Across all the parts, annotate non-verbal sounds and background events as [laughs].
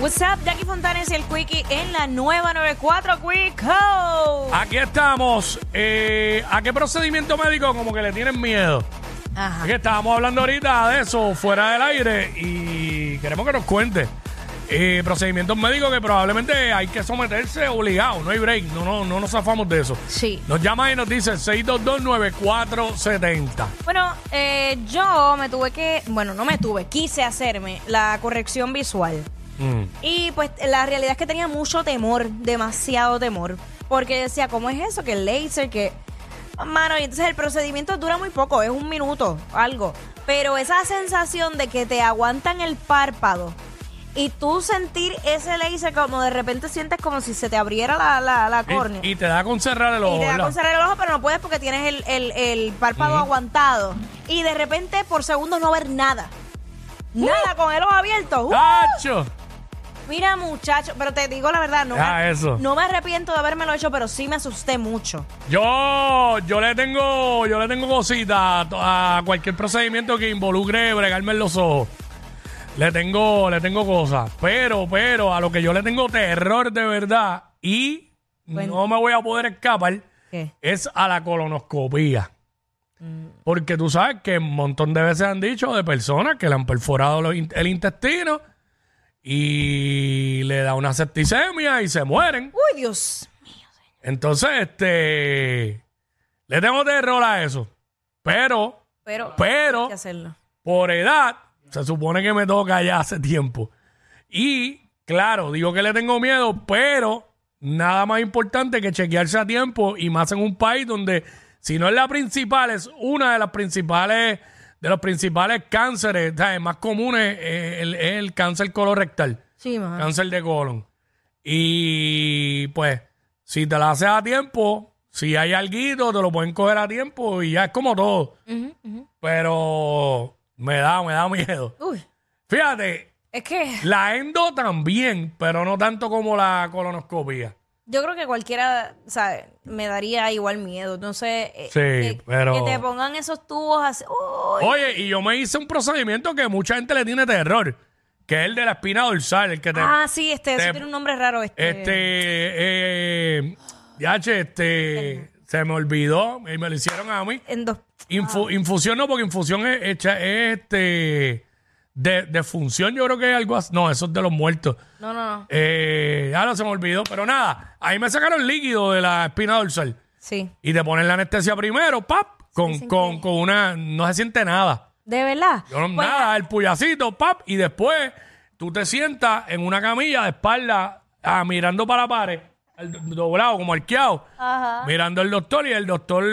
What's up, Jackie Fontanes y el Quickie en la nueva 94 Quicko. Aquí estamos. Eh, ¿A qué procedimiento médico como que le tienen miedo? Ajá. Aquí estábamos hablando ahorita de eso fuera del aire y queremos que nos cuente. Eh, procedimientos médicos que probablemente hay que someterse obligado, no hay break, no, no, no nos zafamos de eso. Sí. Nos llama y nos dice 6229470. Bueno, eh, yo me tuve que, bueno, no me tuve, quise hacerme la corrección visual. Mm. Y pues la realidad es que tenía mucho temor, demasiado temor. Porque decía, ¿cómo es eso? Que el laser, que... Mano, y entonces el procedimiento dura muy poco, es un minuto, algo. Pero esa sensación de que te aguantan el párpado y tú sentir ese laser como de repente sientes como si se te abriera la, la, la córnea. Y, y te da con cerrar el ojo. Y te da ¿verdad? con cerrar el ojo, pero no puedes porque tienes el, el- el párpado aguantado. Y de repente, por segundos, no ver nada. Nada, con el ojo abierto. ¡Uh! ¡Tacho! Mira, muchacho, pero te digo la verdad, no, Ah, me, eso. no me arrepiento de habérmelo hecho, pero sí me asusté mucho. Yo, yo le tengo, yo le tengo cositas a, a cualquier procedimiento que involucre bregarme en los ojos. Le tengo, le tengo cosas. Pero, pero, a lo que yo le tengo terror de verdad y Bueno. no me voy a poder escapar ¿Qué? es a la colonoscopía. Porque tú sabes que un montón de veces han dicho de personas que le han perforado los in- el intestino y le da una septicemia y se mueren. Uy, Dios. Entonces, este. Le tengo terror a eso. Pero, Pero, pero, hay que hacerlo. por edad, se supone que me toca ya hace tiempo. Y, claro, digo que le tengo miedo, pero nada más importante que chequearse a tiempo y más en un país donde, si no es la principal, es una de las principales, de los principales cánceres, ¿sabes? más comunes, eh, el- es el cáncer colorectal Sí, cáncer de colon. Y pues, si te la haces a tiempo, si hay alguito, te lo pueden coger a tiempo y ya es como todo. Ujú, ujú. Pero me da, me da miedo. Uy, Fíjate, es que la endo también, pero no tanto como la colonoscopia. Yo creo que cualquiera, ¿sabes? Me daría igual miedo. Entonces, eh, Sí, que, pero- que te pongan esos tubos así. Uy, Oye, y yo me hice un procedimiento que mucha gente le tiene terror, que es el de la espina dorsal, el que te... ah, sí, este, eso te- tiene un nombre raro. Este. Este, eh, ya, che, este, se me olvidó y me lo hicieron a mí. En dos. Infu- Infusión no, porque infusión es, hecha, es este de, de función, yo creo que es algo así. No, eso es de los muertos. No, no, no. Eh, ya no se me olvidó, pero nada, ahí me sacaron líquido de la espina dorsal Sí. y te ponen la anestesia primero, pap, con, con, con una, no se siente nada. ¿De verdad? Yo no- Pues, nada, el puyacito, pap, y después tú te sientas en una camilla de espalda ah, mirando para la pared, doblado, como arqueado, Ajá. mirando al doctor y el doctor,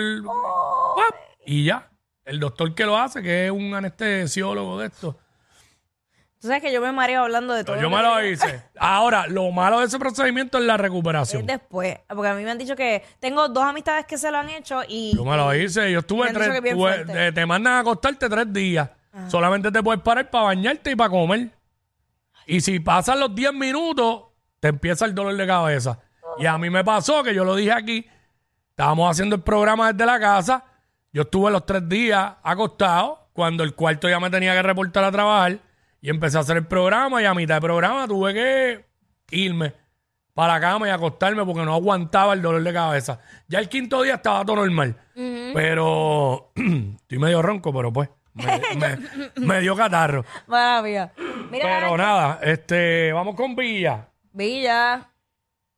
pap, y ya. El doctor que lo hace, que es un anestesiólogo de esto. Tú sabes que yo me mareo hablando de todo. Yo me lo hice. [laughs] Ahora, lo malo de ese procedimiento es la recuperación. Es después. Porque a mí me han dicho que tengo dos amistades que se lo han hecho y. Yo me lo hice. Yo estuve tres. que es bien tuve- fuerte. eh, te mandan a acostarte tres días. Solamente te puedes parar para bañarte y para comer. Y si pasan los 10 minutos, te empieza el dolor de cabeza. Y a mí me pasó que yo lo dije aquí. Estábamos haciendo el programa desde la casa. Yo estuve los tres días acostado. Cuando el cuarto ya me tenía que reportar a trabajar. Y empecé a hacer el programa. Y a mitad del programa tuve que irme para la cama y acostarme porque no aguantaba el dolor de cabeza. Ya el quinto día estaba todo normal. Pero [clears throat] estoy medio ronco, pero pues [laughs] me, me- me dio catarro. Maravilla. Mira, Pero nada, este, vamos con Villa. Villa.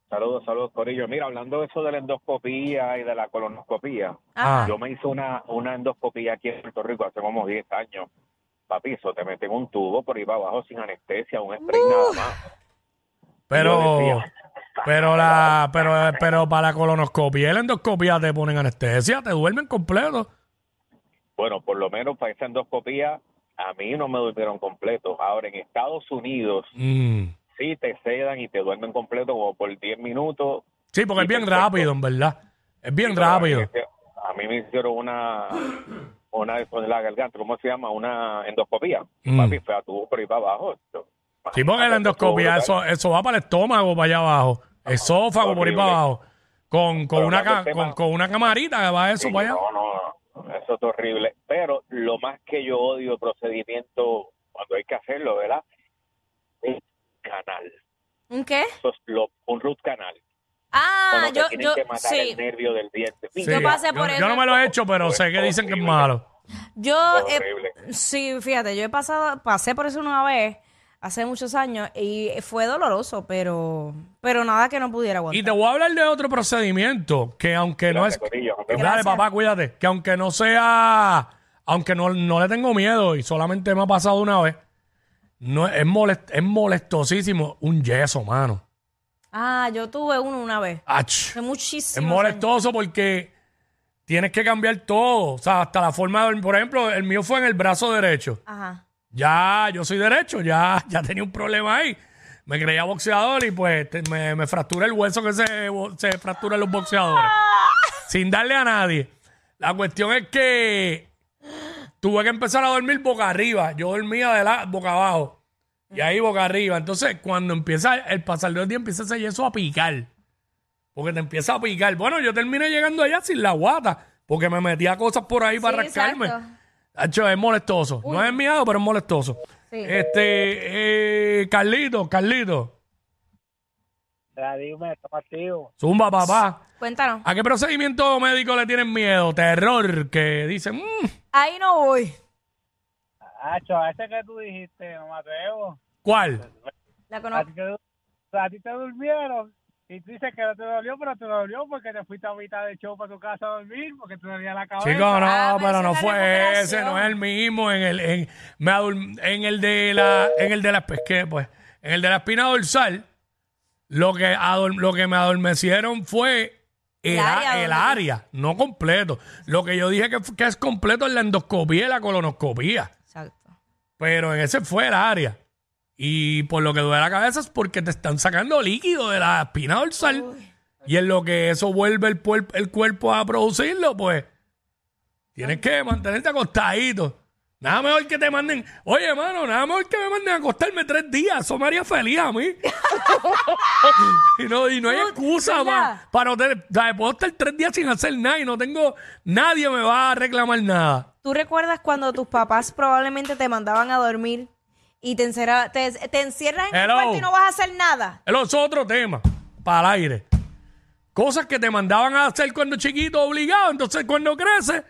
Saludos, saludos, Corillo. Mira, hablando de eso de la endoscopía y de la colonoscopía, Ah. yo me hice una, una endoscopía aquí en Puerto Rico hace como 10 años. Papi, eso te meten un tubo por ahí para abajo sin anestesia, un spray nada más. Pero, pero la, pero, pero para la colonoscopia y la endoscopia te ponen anestesia, te duermen completo. Bueno, por lo menos para esa endoscopía, a mí no me durmieron completo. Ahora, en Estados Unidos, Mm. sí te sedan y te duermen completo como por 10 minutos. Sí, porque es bien perfecto. rápido, en verdad. Es bien Pero a mí rápido. A mí me hicieron una, una de la garganta, ¿cómo se llama? Una endoscopía. Mm. Papi, fue a tu por ahí para abajo. Sí, porque la endoscopia, eso, eso va para el estómago, para allá abajo. Esófago, por ahí para abajo. Con, con, una, ca- con, con una camarita que va eso Sí, para allá. No, no, no, eso es horrible. Pero lo más que yo odio el procedimiento cuando hay que hacerlo, ¿verdad? Es canal. ¿Un qué? Eso es lo- un root canal. Ah, yo, yo, que matar sí. el nervio del diente. Sí. Yo pasé por yo, eso. yo no me lo he hecho, pero sé que dicen que es malo. Yo, Es eh, horrible. sí, fíjate, yo he pasado, pasé por eso una vez, hace muchos años, y fue doloroso, pero, pero nada que no pudiera Y aguantar. te voy a hablar de otro procedimiento que aunque no es... Corillo. Dale, papá, cuídate. Que aunque no sea... Aunque no, no le tengo miedo y solamente me ha pasado una vez, no, es, molest, es molestosísimo un yeso, mano. Ah, yo tuve uno una vez, Ach. hace muchísimo. Es molestoso porque tienes que cambiar todo. O sea, hasta la forma de dormir. Por ejemplo, el mío fue en el brazo derecho. Ajá. Ya, yo soy derecho, ya, [laughs] ya tenía un problema ahí. Me creía boxeador y pues te- me, me fracturé el hueso que se, se fractura en los boxeadores. [laughs] sin darle a nadie. La cuestión es que tuve que empezar a dormir boca arriba. Yo dormía de la, boca abajo. Y ahí boca arriba. Entonces, cuando empieza el pasar del día, empieza ese yeso a picar. Porque te empieza a picar. Bueno, yo terminé llegando allá sin la guata. Porque me metía cosas por ahí para Sí, rascarme. exacto. Hacho, es molestoso. No es miado, pero es molestoso. Sí. Este, eh, Carlito, Carlito. Dime. Zumba, papá. Cuéntanos. ¿A qué procedimiento médico le tienen miedo? Terror, que dicen, "Mm, Ahí no voy. Hacho, a ese que tú dijiste, no me atrevo. ¿cuál? La A conozco. ti, te, a ti te durmieron y tú dices que no te dolió, pero te dolió porque te fuiste a mitad del show para tu casa a dormir porque te dolía la cabeza. Chico, no, Ah, pero no fue ese, no es el mismo. En el, en, me adul- en el de la, en el de la, pues, ¿qué, pues? En el de la espina dorsal, lo que, ador- lo que me adormecieron fue el, El a- área el donde- área, no completo. Lo que yo dije que, que es completo es la endoscopía y la colonoscopía. Pero en ese fue el área. Y por lo que duele la cabeza es porque te están sacando líquido de la espina dorsal. Y en lo que eso vuelve el, cuerpo a producirlo, pues tienes que mantenerte acostadito. Nada mejor que te manden. Oye, mano, nada mejor que me manden a acostarme tres días. Eso me haría feliz a mí. [laughs] y, no, y no hay excusa para o sea, puedo estar tres días sin hacer nada y no tengo. Nadie me va a reclamar nada. ¿Tú recuerdas cuando tus papás probablemente te mandaban a dormir y te, encerra- te, te encierras en el Hello. cuarto y no vas a hacer nada? Es otro tema. Para el aire. Cosas que te mandaban a hacer cuando chiquito obligado. Entonces, cuando creces,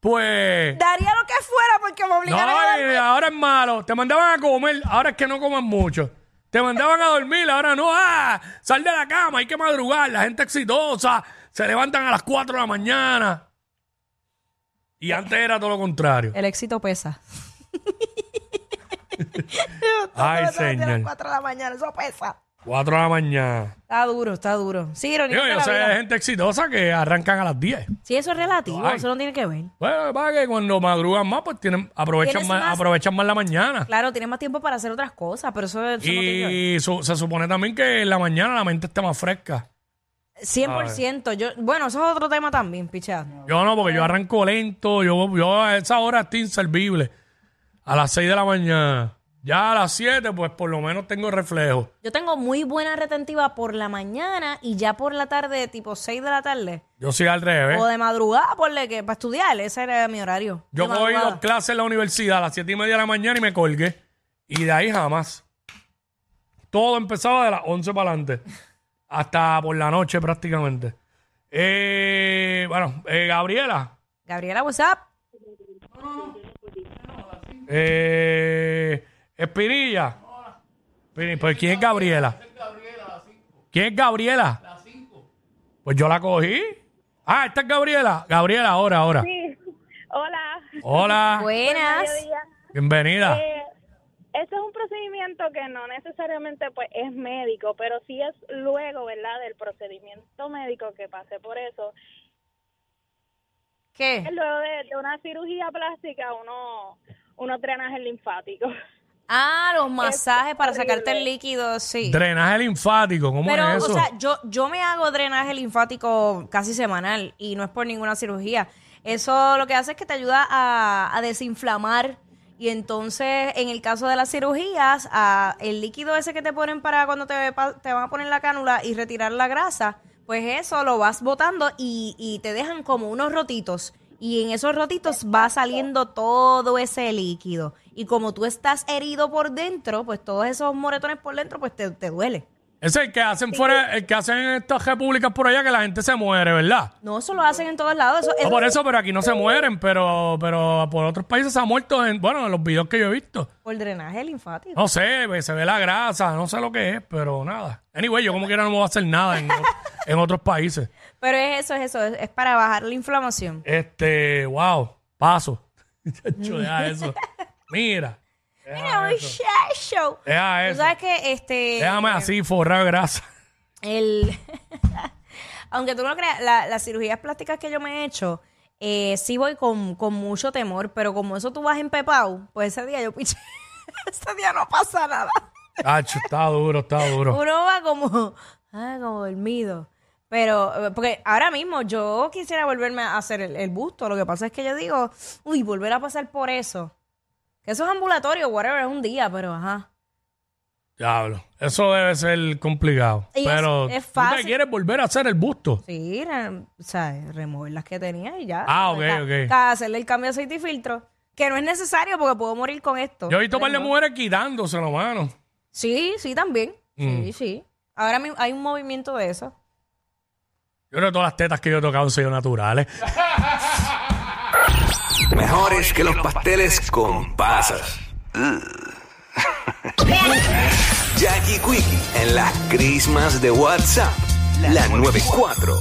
pues. Daría lo que fuera porque me obligaran a No, dormir. y ahora es malo. Te mandaban a comer, ahora es que no coman mucho. Te mandaban a dormir, ahora no. Ah, sal de la cama, hay que madrugar. La gente exitosa se levantan a las 4 de la mañana. Y antes era todo lo contrario. El éxito pesa. [laughs] Ay, señor. 4 de la mañana, eso pesa. 4 de la mañana. Está duro, está duro. Sí, ironía de yo la sé vida. de gente exitosa que arrancan a las 10. Sí, eso es relativo, Ay. eso no tiene que ver. Bueno, lo que cuando madrugan más, pues tienen, aprovechan, Tienes más, más- aprovechan más la mañana. Claro, tienes más tiempo para hacer otras cosas, pero eso, eso no tiene que ver. Y su- se supone también que en la mañana la mente está más fresca. 100%. Yo, bueno, eso es otro tema también, pichado. Yo no, porque yo arranco lento. Yo, yo a esa hora estoy inservible. A las 6 de la mañana. Ya a las 7, pues por lo menos tengo reflejo. Yo tengo muy buena retentiva por la mañana y ya por la tarde, tipo 6 de la tarde. Yo soy al revés. O de madrugada, ponle que para estudiar, ese era mi horario. Yo cogí dos clases en la universidad a las 7 y media de la mañana y me colgué. Y de ahí jamás. Todo empezaba de las 11 para adelante. Hasta por la noche prácticamente. Eh, bueno, eh, Gabriela. Gabriela, WhatsApp. Eh, Espinilla. Espinilla, Pues ¿quién es Gabriela? ¿Quién es Gabriela? Pues yo la cogí. Ah, esta es Gabriela. Gabriela, ahora, ahora. Sí. Hola. Hola. Buenas. Bienvenida. Ese es un procedimiento que no necesariamente pues es médico, pero sí es luego, ¿verdad? Del procedimiento médico que pasé por eso. ¿Qué? Luego de, de una cirugía plástica, uno, unos drenajes linfáticos. Ah, los masajes para sacarte el líquido, sí. Drenaje linfático, ¿cómo Pero, es eso? o sea, yo, yo me hago drenaje linfático casi semanal y no es por ninguna cirugía. Eso lo que hace es que te ayuda a, a desinflamar y entonces, en el caso de las cirugías, a el líquido ese que te ponen para cuando te, te van a poner la cánula y retirar la grasa, pues eso lo vas botando y, y te dejan como unos rotitos. Y en esos rotitos va saliendo todo ese líquido. Y como tú estás herido por dentro, pues todos esos moretones por dentro, pues te, te duele. Ese es el que hacen fuera, el que hacen en estas repúblicas por allá que la gente se muere, ¿verdad? No, eso lo hacen en todos lados. Eso, No eso- por eso, pero aquí no se mueren, pero, pero por otros países se ha muerto en, bueno, en los videos que yo he visto. por drenaje linfático. No sé, se ve la grasa, no sé lo que es, pero nada. Anyway, yo como quiera no me voy a hacer nada en, [laughs] en otros países. Pero es eso, es eso, es, es para bajar la inflamación. Este, wow, paso. [laughs] Chacho, deja eso. Mira, Mira, show. deja Tú eso. sabes que este. Déjame así forrar grasa. El. [laughs] Aunque tú no lo creas, la- las cirugías plásticas que yo me he hecho, eh, sí voy con, con mucho temor, pero como eso tú vas empepado, pues ese día yo piché. [laughs] ese día no pasa nada. Chacho, está duro, está duro. Uno va como, ah, como dormido. Pero, eh, porque ahora mismo yo quisiera volverme a hacer el, el busto. Lo que pasa es que yo digo, uy, volver a pasar por eso. Que eso es ambulatorio, whatever, es un día, pero ajá. Diablo, eso debe ser complicado. Y pero es tú fácil. te quieres volver a hacer el busto. Sí, re- o sea, remover las que tenía y ya. Ah, ok, Ca- ok. ca- hacerle el cambio de aceite y filtro. Que no es necesario porque puedo morir con esto. Yo he visto un par de Pero- mujeres quitándoselo, mano. Sí, sí, también. Mm. Sí, sí. Ahora mismo hay un movimiento de eso. Yo creo que todas las tetas que yo he tocado han sido naturales. [laughs] Mejores que los pasteles con pasas. [laughs] Jackie Quickie en las crismas de WhatsApp. La 94.